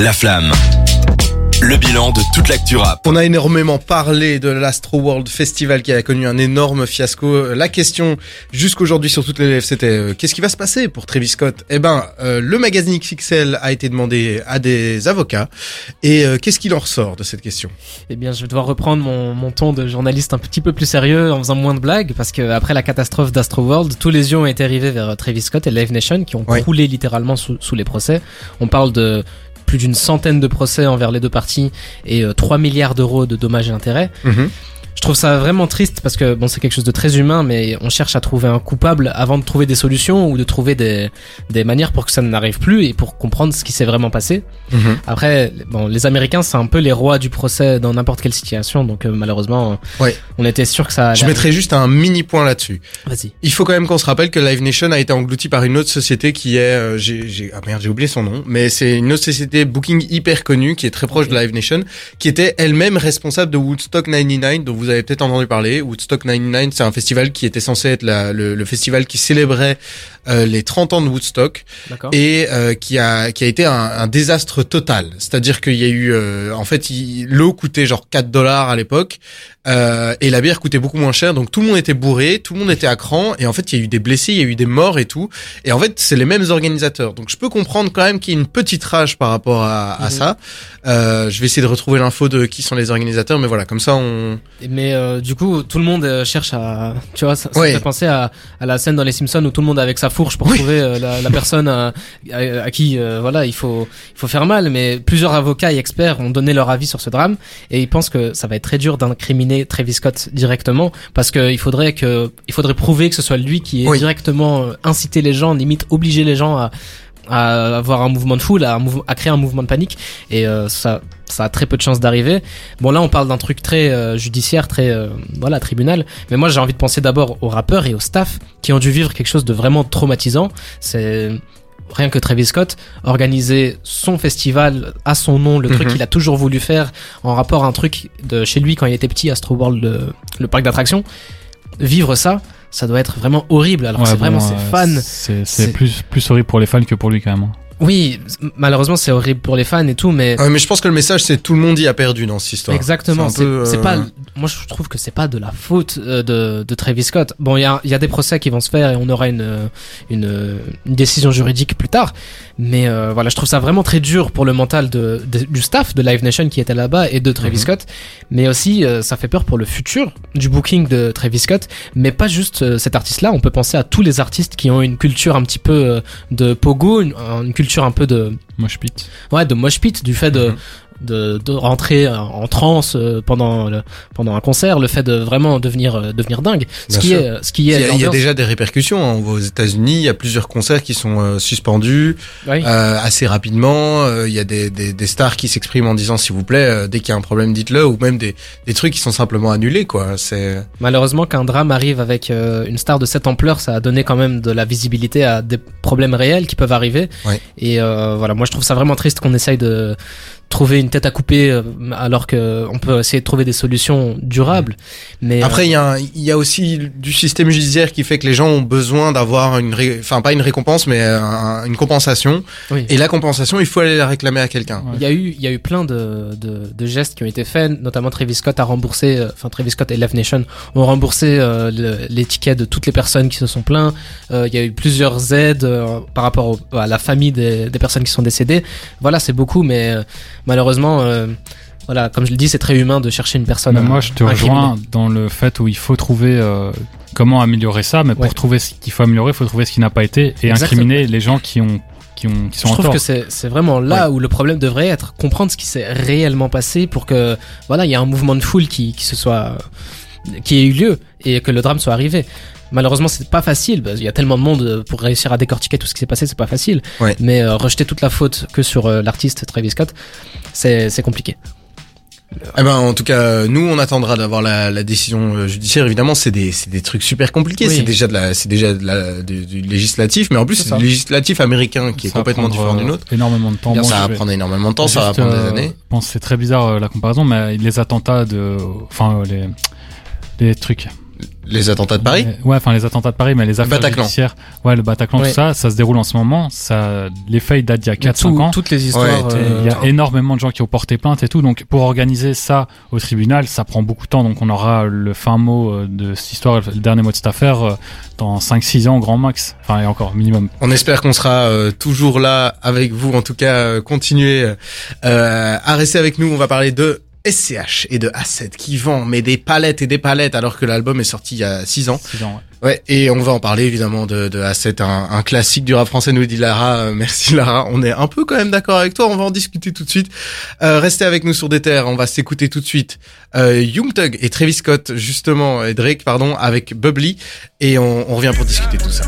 La flamme. Le bilan de toute l'actu rap. On a énormément parlé de l'Astro World Festival qui a connu un énorme fiasco. La question jusqu'aujourd'hui sur toutes les lèvres, c'était euh, qu'est-ce qui va se passer pour Travis Scott? Eh ben, euh, le magazine XXL a été demandé à des avocats. Et euh, qu'est-ce qu'il en ressort de cette question? Eh bien, je vais devoir reprendre mon, mon ton de journaliste un petit peu plus sérieux en faisant moins de blagues parce que après la catastrophe d'Astro World, tous les yeux ont été rivés vers Travis Scott et Live Nation qui ont Oui. coulé littéralement sous, sous les procès. On parle de plus d'une centaine de procès envers les deux parties et euh, 3 milliards d'euros de dommages et intérêts. Je trouve ça vraiment triste parce que bon c'est quelque chose de très humain mais on cherche à trouver un coupable avant de trouver des solutions ou de trouver des, des manières pour que ça n'arrive plus et pour comprendre ce qui s'est vraiment passé. Mhm. Après bon les Américains c'est un peu les rois du procès dans n'importe quelle situation donc euh, malheureusement Ouais. on était sûr que ça Je mettrai juste un mini point là-dessus. Vas-y. Il faut quand même qu'on se rappelle que Live Nation a été englouti par une autre société qui est, euh, j'ai, j'ai, ah merde, j'ai oublié son nom, mais c'est une autre société booking hyper connue qui est très proche de Live Nation, qui était elle-même responsable de Woodstock 99, dont vous avez peut-être entendu parler. Woodstock 99, c'est un festival qui était censé être la- le, le festival qui célébrait euh, les 30 ans de Woodstock et euh, qui a qui a été un, un désastre total. C'est-à-dire qu'il y a eu, euh, en fait, l'eau coûtait genre 4 dollars à l'époque euh, et la bière coûtait beaucoup moins cher. Donc tout le monde était bourré, tout le monde était à cran et en fait il y a eu des blessés, il y a eu des morts et tout. Et en fait c'est les mêmes organisateurs. Donc je peux comprendre quand même qu'il y ait une petite rage par rapport à, à Mhm. ça. Euh, je vais essayer de retrouver l'info de qui sont les organisateurs, mais voilà comme ça on. Mais euh, du coup, tout le monde euh, cherche à, tu vois, ça, ça fait penser à, à la scène dans Les Simpsons où tout le monde est avec sa fourche pour Oui. trouver euh, la, la personne à, à, à qui, euh, voilà, il faut, il faut faire mal. Mais plusieurs avocats et experts ont donné leur avis sur ce drame et ils pensent que ça va être très dur d'incriminer Travis Scott directement parce que il faudrait que, il faudrait prouver que ce soit lui qui ait Oui. directement euh, incité les gens, limite obliger les gens à à avoir un mouvement de foule, à, à créer un mouvement de panique, et euh, ça, ça a très peu de chances d'arriver. Bon là, on parle d'un truc très euh, judiciaire, très euh, voilà tribunal. Mais moi, j'ai envie de penser d'abord aux rappeurs et au staff qui ont dû vivre quelque chose de vraiment traumatisant. C'est rien que Travis Scott organiser son festival à son nom, le truc Mhm. qu'il a toujours voulu faire en rapport à un truc de chez lui quand il était petit, Astro World, le, le parc d'attractions. Vivre ça, ça doit être vraiment horrible. Alors Ouais, c'est vraiment ses fans. C'est plus, plus horrible pour les fans que pour lui, quand même. Oui, malheureusement, c'est horrible pour les fans et tout, mais Ouais, mais je pense que le message c'est tout le monde y a perdu dans cette histoire. Exactement. C'est c'est euh, pas. Moi, je trouve que c'est pas de la faute euh, de, de Travis Scott. Bon, il y a, il y a des procès qui vont se faire et on aura une euh, une, une décision juridique plus tard. Mais euh, voilà, je trouve ça vraiment très dur pour le mental de, de- du staff de Live Nation qui était là-bas et de Travis Mhm. Scott. Mais aussi, euh, ça fait peur pour le futur du booking de Travis Scott. Mais pas juste euh, cet artiste-là. On peut penser à tous les artistes qui ont une culture un petit peu euh, de pogo, une, une culture un peu de Mosh pit. ouais de mosh pit du fait de Mhm. De, de rentrer en transe euh, pendant le, pendant un concert le fait de vraiment devenir euh, devenir dingue ce Bien qui sûr. est ce qui Il y, est a, il y a déjà des répercussions. hein. On voit aux États-Unis, il y a plusieurs concerts qui sont euh, suspendus Oui. euh, assez rapidement. Euh, Il y a des, des, des stars qui s'expriment en disant s'il vous plaît, euh, dès qu'il y a un problème, dites-le, ou même des, des trucs qui sont simplement annulés. quoi. C'est malheureusement qu'un drame arrive avec euh, une star de cette ampleur ça a donné quand même de la visibilité à des problèmes réels qui peuvent arriver Ouais. et euh, voilà moi je trouve ça vraiment triste qu'on essaye de trouver une tête à couper euh, alors que on peut essayer de trouver des solutions durables mais Après, euh, il y, a un- il y a aussi du système judiciaire qui fait que les gens ont besoin d'avoir une, ré- enfin pas une récompense, mais euh, un- une compensation. oui. Et la compensation, il faut aller la réclamer à quelqu'un. Ouais. Il y a eu, il y a eu plein de, de, de gestes qui ont été faits, notamment Travis Scott a remboursé, euh, enfin Travis Scott et Live Nation ont remboursé euh, le- les tickets de toutes les personnes qui se sont plaints. Euh, il y a eu plusieurs aides euh, par rapport au- à la famille des, des personnes qui sont décédées. Voilà, c'est beaucoup, mais euh, malheureusement, euh, voilà, comme je le dis, c'est très humain de chercher une personne. Mais moi, je te rejoins dans le fait où il faut trouver euh, comment améliorer ça, mais pour Ouais. trouver ce qu'il faut améliorer, il faut trouver ce qui n'a pas été et Exactement. incriminer les gens qui ont qui ont qui sont Je trouve que c'est c'est vraiment là où le problème devrait être comprendre ce qui s'est réellement passé pour que voilà il y a un mouvement de foule qui qui se soit qui ait eu lieu et que le drame soit arrivé. Malheureusement, c'est pas facile. parce qu'il y a tellement de monde euh, pour réussir à décortiquer tout ce qui s'est passé, c'est pas facile. Ouais. Mais euh, rejeter toute la faute que sur euh, l'artiste Travis Scott, c'est c'est compliqué. Eh ben, en tout cas, nous, on attendra d'avoir la, la décision judiciaire. Évidemment, c'est des, c'est des trucs super compliqués. Oui. C'est déjà de la, c'est déjà de la, du, du législatif, mais en plus, C'est du législatif américain qui est Ça complètement différent du nôtre. Énormément de temps. Bien ça va vais- prendre énormément de temps, ça va prendre des euh, années. Je pense que c'est très bizarre la comparaison, mais les attentats de, enfin les les trucs, Les attentats de Paris Ouais, enfin les attentats de Paris, mais les affaires Bataclan. judiciaires, ouais, le Bataclan, Ouais. tout ça, ça se déroule en ce moment. Ça, les faits datent d'il y a 4-5 Tout- ans. Toutes les histoires. Ouais, euh, Il y a énormément de gens qui ont porté plainte et tout. Donc, pour organiser ça au tribunal, ça prend beaucoup de temps. Donc, on aura le fin mot euh, de cette histoire, le dernier mot de cette affaire, euh, dans 5-6 ans au grand max. Enfin, et encore, minimum. On espère qu'on sera euh, toujours là avec vous. En tout cas, euh, continuez euh, à rester avec nous. On va parler de SCH et de A7 qui vend mais des palettes et des palettes alors que l'album est sorti il y a 6 ans. 6 ans, ouais. Ouais, et on va en parler évidemment de, de A7, un, un classique du rap français, nous dit Lara. Euh, merci Lara, on est un peu quand même d'accord avec toi, on va en discuter tout de suite. Euh, restez avec nous sur des terres, on va s'écouter tout de suite euh, Young Thug et Travis Scott, justement, et Drake, pardon, avec Bubbly, et on, on revient pour discuter tout ça.